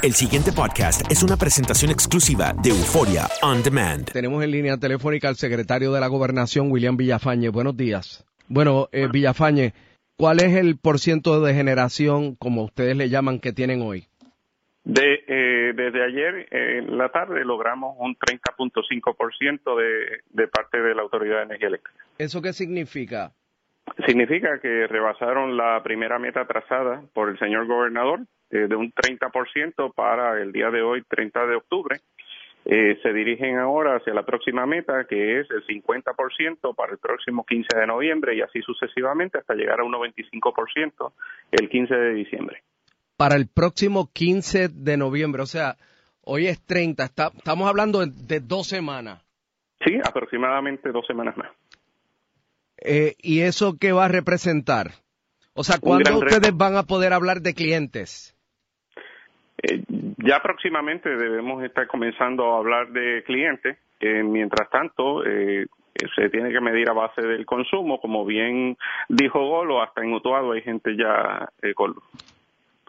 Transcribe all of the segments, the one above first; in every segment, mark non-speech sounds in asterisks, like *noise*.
El siguiente podcast es una presentación exclusiva de Euforia On Demand. Tenemos en línea telefónica al secretario de la Gobernación, William Villafañe. Buenos días. Bueno, eh, Villafañe, ¿cuál es el porciento de generación, como ustedes le llaman, que tienen hoy? De, eh, desde ayer eh, en la tarde logramos un 30.5% de, de parte de la Autoridad de Energía Eléctrica. ¿Eso qué significa? Significa que rebasaron la primera meta trazada por el señor gobernador eh, de un 30% para el día de hoy, 30 de octubre. Eh, se dirigen ahora hacia la próxima meta, que es el 50% para el próximo 15 de noviembre y así sucesivamente hasta llegar a un 95% el 15 de diciembre. Para el próximo 15 de noviembre, o sea, hoy es 30, está- estamos hablando de, de dos semanas. Sí, aproximadamente dos semanas más. Eh, ¿Y eso qué va a representar? O sea, ¿cuándo ustedes van a poder hablar de clientes? Eh, ya próximamente debemos estar comenzando a hablar de clientes. Eh, mientras tanto, eh, se tiene que medir a base del consumo. Como bien dijo Golo, hasta en Utuado hay gente ya eh, con luz.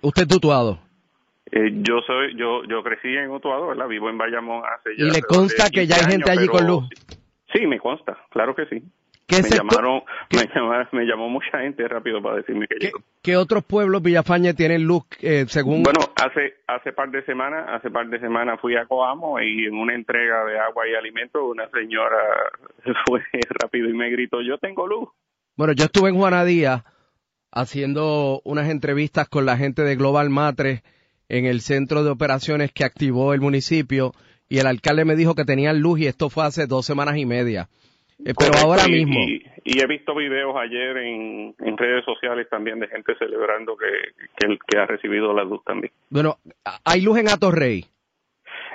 Usted tutuado. Eh, yo soy, yo, yo crecí en Utuado, ¿verdad? Vivo en Bayamón hace ya. ¿Y le consta que ya hay 15 gente años, allí con luz? Sí, me consta, claro que sí. ¿Qué me sector- llamaron, me, llamaron- me llamó mucha gente rápido para decirme que llegó. ¿Qué otros pueblos Villafañe tienen luz eh, según... Bueno, hace hace par de semanas, hace par de semanas fui a Coamo y en una entrega de agua y alimentos una señora *laughs* fue rápido y me gritó, "Yo tengo luz." Bueno, yo estuve en Juanadía haciendo unas entrevistas con la gente de Global Matres en el centro de operaciones que activó el municipio y el alcalde me dijo que tenían luz y esto fue hace dos semanas y media. Eh, pero Correcto, ahora y- mismo, Y, y he visto videos ayer en, en redes sociales también de gente celebrando que, que, que ha recibido la luz también. bueno, hay luz en Atorrey.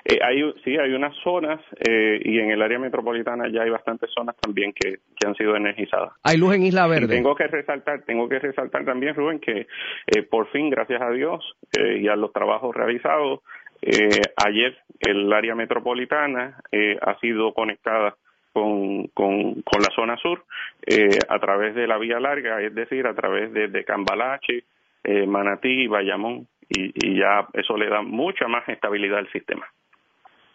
Eh, hay, sí, hay unas zonas eh, y en el área metropolitana ya hay bastantes zonas también que, que han sido energizadas. Hay luz en Isla Y Verde. tengo que resaltar, tengo que resaltar también, Rubén, que eh, por fin, gracias a Dios y a los trabajos realizados, ayer el área metropolitana eh, ha sido conectada con, con, con la zona sur eh, a través de la vía larga, es decir, a través de, de Cambalache, eh, Manatí y Bayamón, y, y ya eso le da mucha más estabilidad al sistema.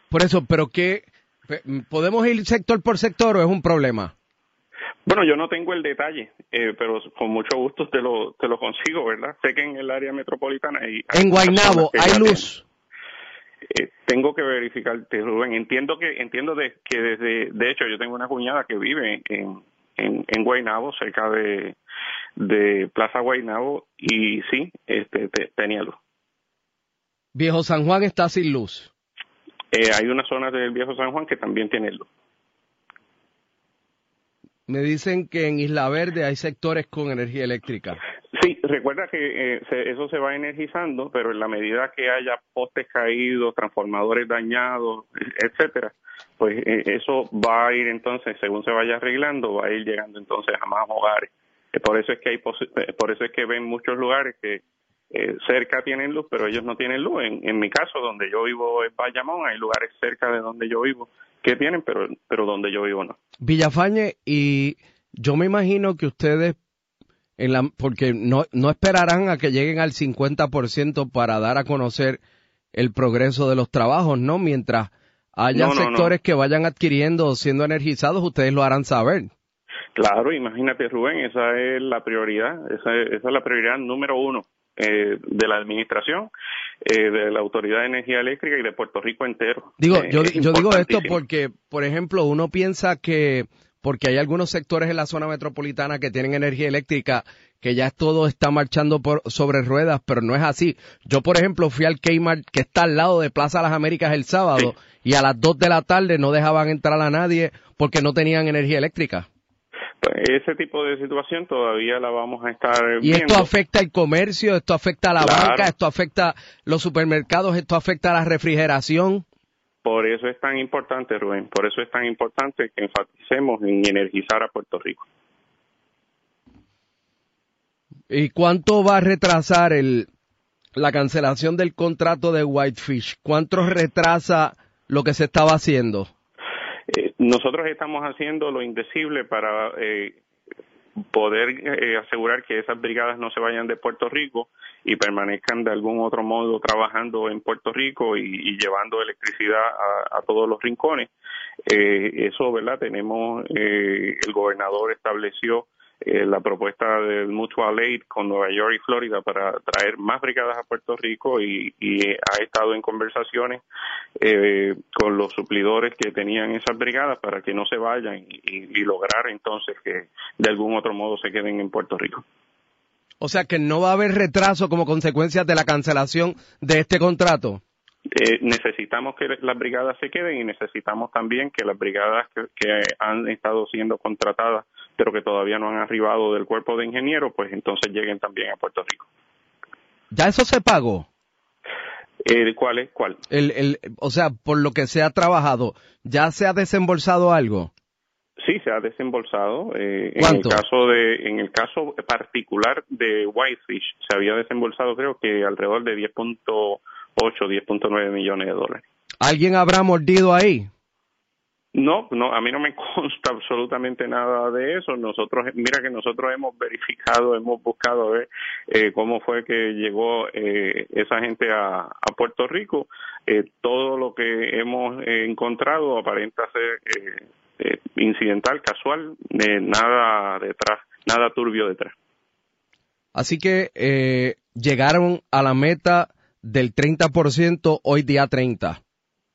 Por eso, pero qué podemos ir sector por sector o es un problema? Bueno, yo no tengo el detalle, eh, pero con mucho gusto te lo, te lo consigo, ¿verdad? Sé que en el área metropolitana hay... En Guaynabo hay luz. Eh, tengo que verificarte, Rubén. Entiendo que entiendo de, que desde, de hecho, yo tengo una cuñada que vive en, en, en Guaynabo, cerca de, de Plaza Guaynabo, y sí, este, te- tenía luz. Viejo San Juan está sin luz. Eh, hay una zona del Viejo San Juan que también tiene luz. Me dicen que en Isla Verde hay sectores con energía eléctrica. Sí, recuerda que eh, se, eso se va energizando, pero en la medida que haya postes caídos, transformadores dañados, etcétera, pues eh, eso va a ir entonces, según se vaya arreglando, va a ir llegando entonces a más hogares. Por eso es que hay por eso es que ven muchos lugares que eh, cerca tienen luz, pero ellos no tienen luz. En, en mi caso, donde yo vivo es Bayamón, hay lugares cerca de donde yo vivo que tienen, pero, pero donde yo vivo no. Villafañe, y yo me imagino que ustedes, en la, porque no, no esperarán a que lleguen al 50% para dar a conocer el progreso de los trabajos, ¿no? Mientras haya sectores que vayan adquiriendo o siendo energizados, ustedes lo harán saber. Claro, imagínate Rubén, esa es la prioridad, esa es la prioridad número uno. Eh, de la administración, eh, de la Autoridad de Energía Eléctrica y de Puerto Rico entero. Digo, eh, yo, yo digo esto porque, por ejemplo, uno piensa que porque hay algunos sectores en la zona metropolitana que tienen energía eléctrica que ya todo está marchando por sobre ruedas, pero no es así. Yo, por ejemplo, fui al Kmart que está al lado de Plaza Las Américas el sábado y a las 2 de la tarde no dejaban entrar a nadie porque no tenían energía eléctrica. Pues, ese tipo de situación todavía la vamos a estar y esto afecta el comercio esto afecta a la banca esto afecta los supermercados esto afecta a la refrigeración por eso es tan importante Rubén por eso es tan importante que enfaticemos en energizar a Puerto Rico. Y cuánto va a retrasar el la cancelación del contrato de Whitefish cuánto retrasa lo que se estaba haciendo eh, nosotros estamos haciendo lo indecible para eh, poder eh, asegurar que esas brigadas no se vayan de Puerto Rico y permanezcan de algún otro modo trabajando en Puerto Rico y, llevando electricidad a, todos los rincones. eso, ¿verdad? Tenemos, el gobernador estableció eh, la propuesta del Mutual Aid con Nueva York y Florida para traer más brigadas a Puerto Rico y, ha estado en conversaciones eh, con los suplidores que tenían esas brigadas para que no se vayan y, lograr entonces que de algún otro modo se queden en Puerto Rico. O sea que no va a haber retraso como consecuencia de la cancelación de este contrato. Eh, necesitamos que las brigadas se queden y necesitamos también que las brigadas que han estado siendo contratadas pero que todavía no han arribado del cuerpo de ingenieros, pues entonces lleguen también a Puerto Rico. ¿Ya eso se pagó? Eh, ¿Cuál es? ¿Cuál? El, el, o sea, por lo que se ha trabajado, ¿ya se ha desembolsado algo? Sí, se ha desembolsado. Eh, En el caso de, en el caso particular de Whitefish, se había desembolsado creo que alrededor de 10.8, 10.9 millones de dólares. ¿Alguien habrá mordido ahí? No, no, a mí no me *laughs* consta absolutamente nada de eso. Nosotros, mira que nosotros hemos verificado, hemos buscado ver eh, cómo fue que llegó eh, esa gente a, a Puerto Rico. Eh, todo lo que hemos encontrado aparenta ser incidental, casual, nada detrás, nada turbio detrás. Así que llegaron a la meta del 30% hoy día 30.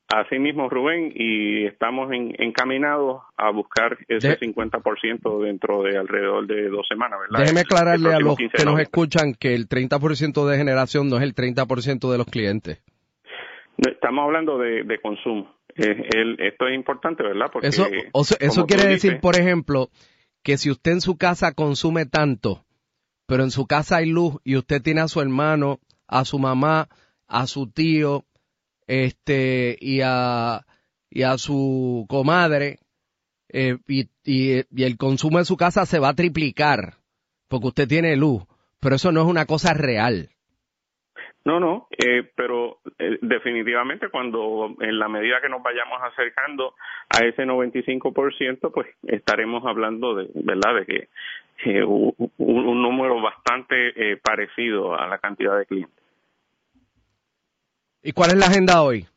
Así mismo, Rubén, y estamos encaminados a buscar ese 50% dentro de alrededor de dos semanas, ¿verdad? Déjeme aclararle a los que nos escuchan que el 30% de generación no es el 30% de los clientes. Estamos hablando de, consumo. esto es importante, ¿verdad? Porque, eso eso quiere decir, por ejemplo, que si usted en su casa consume tanto, pero en su casa hay luz y usted tiene a su hermano, a su mamá, a su tío, este y a y a su comadre eh, y, y, el consumo en su casa se va a triplicar porque usted tiene luz, pero eso no es una cosa real. No, no, eh, pero eh, definitivamente cuando en la medida que nos vayamos acercando a ese 95%, pues estaremos hablando de, ¿verdad?, de que un, un, número bastante parecido a la cantidad de clientes. ¿Y cuál es la agenda hoy?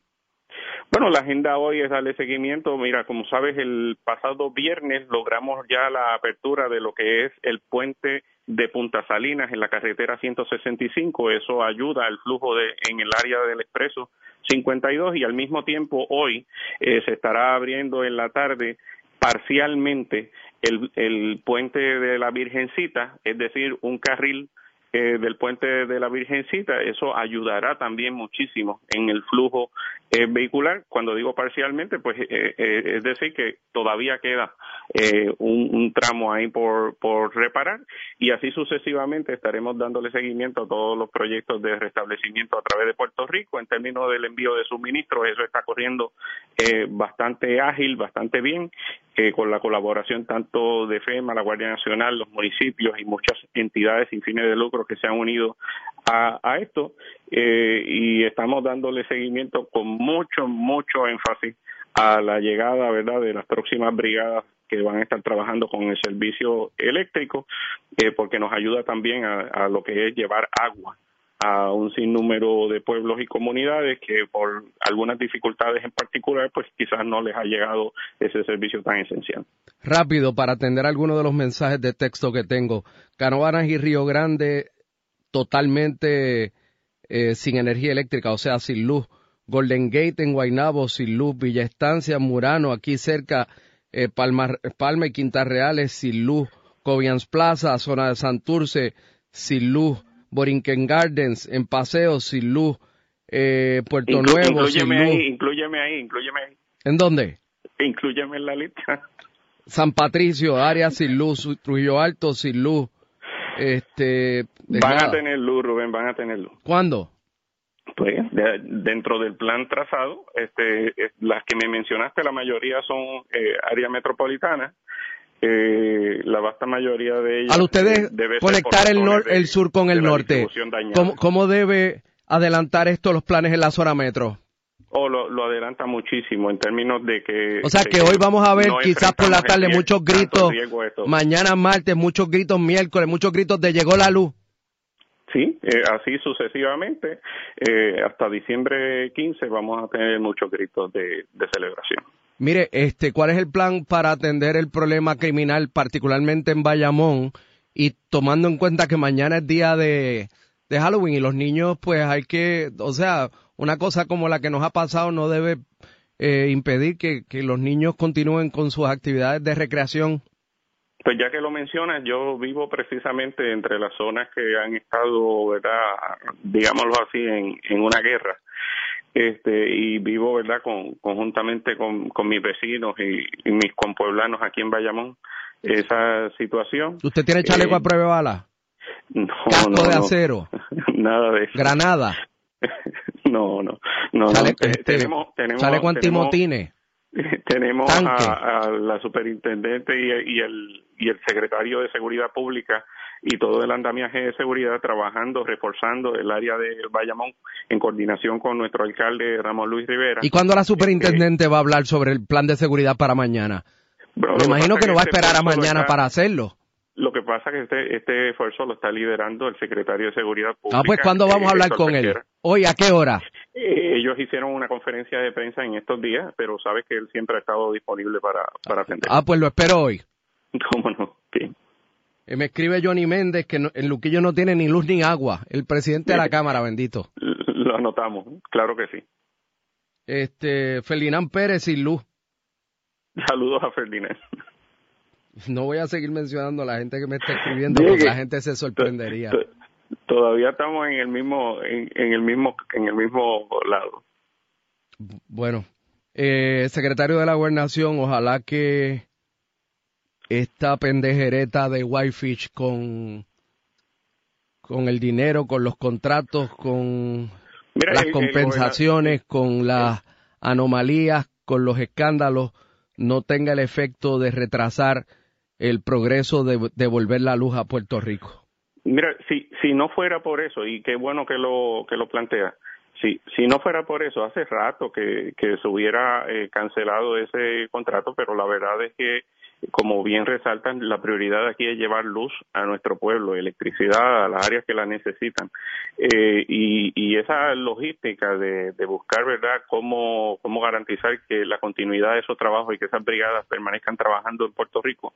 Bueno, la agenda hoy es darle seguimiento. Mira, como sabes, el pasado viernes logramos ya la apertura de lo que es el puente de Punta Salinas en la carretera 165. Eso ayuda al flujo de, en el área del expreso 52 y al mismo tiempo hoy eh, se estará abriendo en la tarde parcialmente el, el puente de la Virgencita, es decir, un carril eh, del puente de la Virgencita, eso ayudará también muchísimo en el flujo eh, vehicular. Cuando digo parcialmente, pues eh, es decir que todavía queda un, un, tramo ahí por, por reparar y así sucesivamente estaremos dándole seguimiento a todos los proyectos de restablecimiento a través de Puerto Rico en términos del envío de suministros. Eso está corriendo bastante ágil, bastante bien, con la colaboración tanto de FEMA, la Guardia Nacional, los municipios y muchas entidades sin fines de lucro que se han unido a, esto eh, y estamos dándole seguimiento con mucho, mucho énfasis a la llegada, ¿verdad?, de las próximas brigadas que van a estar trabajando con el servicio eléctrico, eh, porque nos ayuda también a, lo que es llevar agua a un sinnúmero de pueblos y comunidades que por algunas dificultades en particular, pues quizás no les ha llegado ese servicio tan esencial. Rápido, para atender algunos de los mensajes de texto que tengo. Canovanas y Río Grande totalmente eh, sin energía eléctrica, o sea, sin luz. Golden Gate en Guaynabo, sin luz. Villa Estancia, Murano, aquí cerca, eh, Palma, Palma y Quintas Reales, sin luz. Cobians Plaza, zona de Santurce, sin luz. Borinquen Gardens, en Paseo, sin luz. Eh, Puerto Nuevo, sin luz. Ahí, inclúyeme ahí, inclúyeme ahí. ¿En dónde? Inclúyeme en la lista. San Patricio, área sin luz. Trujillo Alto, sin luz. Este, van a tener luz, Rubén, van a tener luz. ¿Cuándo? Pues dentro del plan trazado, este, las que me mencionaste, la mayoría son eh, área metropolitana. Eh, la vasta mayoría de ellas. Al ustedes conectar el, el sur con el norte, ¿cómo, ¿cómo debe adelantar esto los planes en la zona metro? O lo, lo, adelanta muchísimo en términos de que... O sea que hoy vamos a ver quizás por la tarde muchos gritos, mañana martes muchos gritos, miércoles muchos gritos de llegó la luz. Sí, eh, así sucesivamente. Eh, hasta diciembre 15 vamos a tener muchos gritos de, de, celebración. Mire, este, ¿cuál es el plan para atender el problema criminal, particularmente en Bayamón? Y tomando en cuenta que mañana es día de, Halloween y los niños, pues hay que, o sea, una cosa como la que nos ha pasado no debe eh, impedir que, los niños continúen con sus actividades de recreación. Pues ya que lo mencionas, yo vivo precisamente entre las zonas que han estado, ¿verdad? Digámoslo así, en, una guerra. Este, y vivo, ¿verdad? Con, conjuntamente con, mis vecinos y, mis compueblanos aquí en Bayamón, esa situación. ¿Usted tiene chaleco a prueba de bala? No, Casco de acero. *laughs* Nada de eso. Granada. *laughs* No, no, no. Este, tenemos, tenemos, chaleco antimotines. *laughs* Tenemos a, la superintendente y, el, y el secretario de Seguridad Pública y todo el andamiaje de seguridad trabajando, reforzando el área de Bayamón en coordinación con nuestro alcalde Ramón Luis Rivera. ¿Y cuándo la superintendente va a hablar sobre el plan de seguridad para mañana? Me imagino que no va a este esperar a mañana para hacerlo. Lo que pasa es que este, este esfuerzo lo está liderando el secretario de Seguridad Pública. Ah, pues ¿cuándo vamos a hablar con él? Hoy, ¿a qué hora? Eh, ellos hicieron una conferencia de prensa en estos días, pero sabes que él siempre ha estado disponible para, para atender. Ah, pues lo espero hoy. *laughs* ¿Cómo no? Bien. Eh, me escribe Johnny Méndez que el Luquillo no tiene ni luz ni agua. El presidente de la Cámara, bendito. *laughs* Lo anotamos, claro que sí. Este, Ferdinand Pérez sin luz. Saludos a Ferdinand. *laughs* No voy a seguir mencionando a la gente que me está escribiendo porque la gente se sorprendería. Todavía estamos en el mismo en, el mismo en el mismo lado. Bueno, eh, secretario de la Gobernación, ojalá que esta pendejereta de Whitefish con con el dinero, con los contratos, con las compensaciones, con las anomalías, con los escándalos, no tenga el efecto de retrasar el progreso de devolver la luz a Puerto Rico? Mira, si, si no fuera por eso, y qué bueno que lo, que lo plantea, si, si no fuera por eso, hace rato que, que se hubiera eh, cancelado ese contrato, pero la verdad es que como bien resaltan, la prioridad aquí es llevar luz a nuestro pueblo, electricidad a las áreas que la necesitan. Eh, y, y, esa logística de, de, buscar, ¿verdad?, cómo, cómo garantizar que la continuidad de esos trabajos y que esas brigadas permanezcan trabajando en Puerto Rico,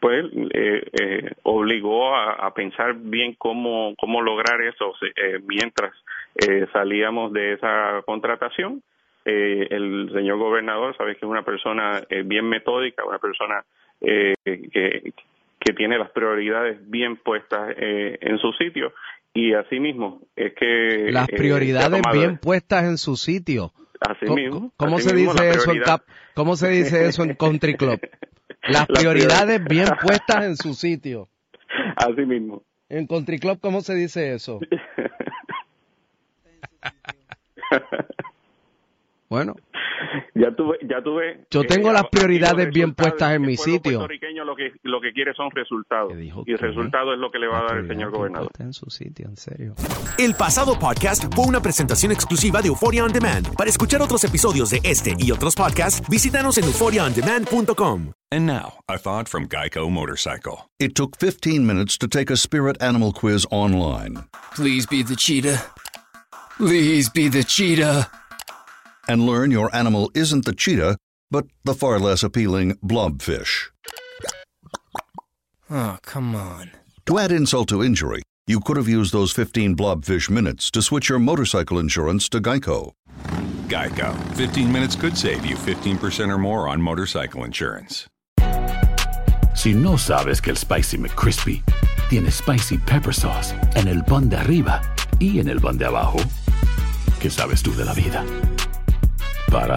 pues eh, eh, obligó a, pensar bien cómo, cómo lograr eso eh, mientras eh, salíamos de esa contratación eh, el señor gobernador, sabes que es una persona eh, bien metódica, una persona eh, que, que tiene las prioridades bien puestas en su sitio Y así mismo, es que... Las eh, prioridades bien puestas en su sitio. Así ¿Cómo, mismo. cómo así se mismo, dice eso en cap, ¿Cómo se dice eso en Country Club? *laughs* Las Las prioridades priori- bien puestas en su sitio. *laughs* Así mismo. En Country Club, ¿cómo se dice eso? *laughs* Bueno, ya tuve, ya tuve. Yo tengo las aquí prioridades bien puestas en mi sitio. puertorriqueño lo que lo que quiere son resultados ¿Qué dijo y el resultado es lo que le va a dar el señor gobernador. en su sitio, en serio. El pasado podcast fue una presentación exclusiva de Euphoria On Demand. Para escuchar otros episodios de este y otros podcasts, visítanos en euphoriaondemand.com. And now, a thought from Geico Motorcycle. It took 15 minutes to take a spirit animal quiz online Please be the cheetah. Please be the cheetah. And learn your animal isn't the cheetah, but the far less appealing blobfish. Oh, come on. To add insult to injury, you could have used those 15 blobfish minutes to switch your motorcycle insurance to Geico. Geico. 15 minutes could save you 15% or more on motorcycle insurance. Si no sabes que el Spicy McCrispy tiene Spicy Pepper Sauce en el pan de arriba y en el pan de abajo, ¿qué sabes tú de la vida? Para,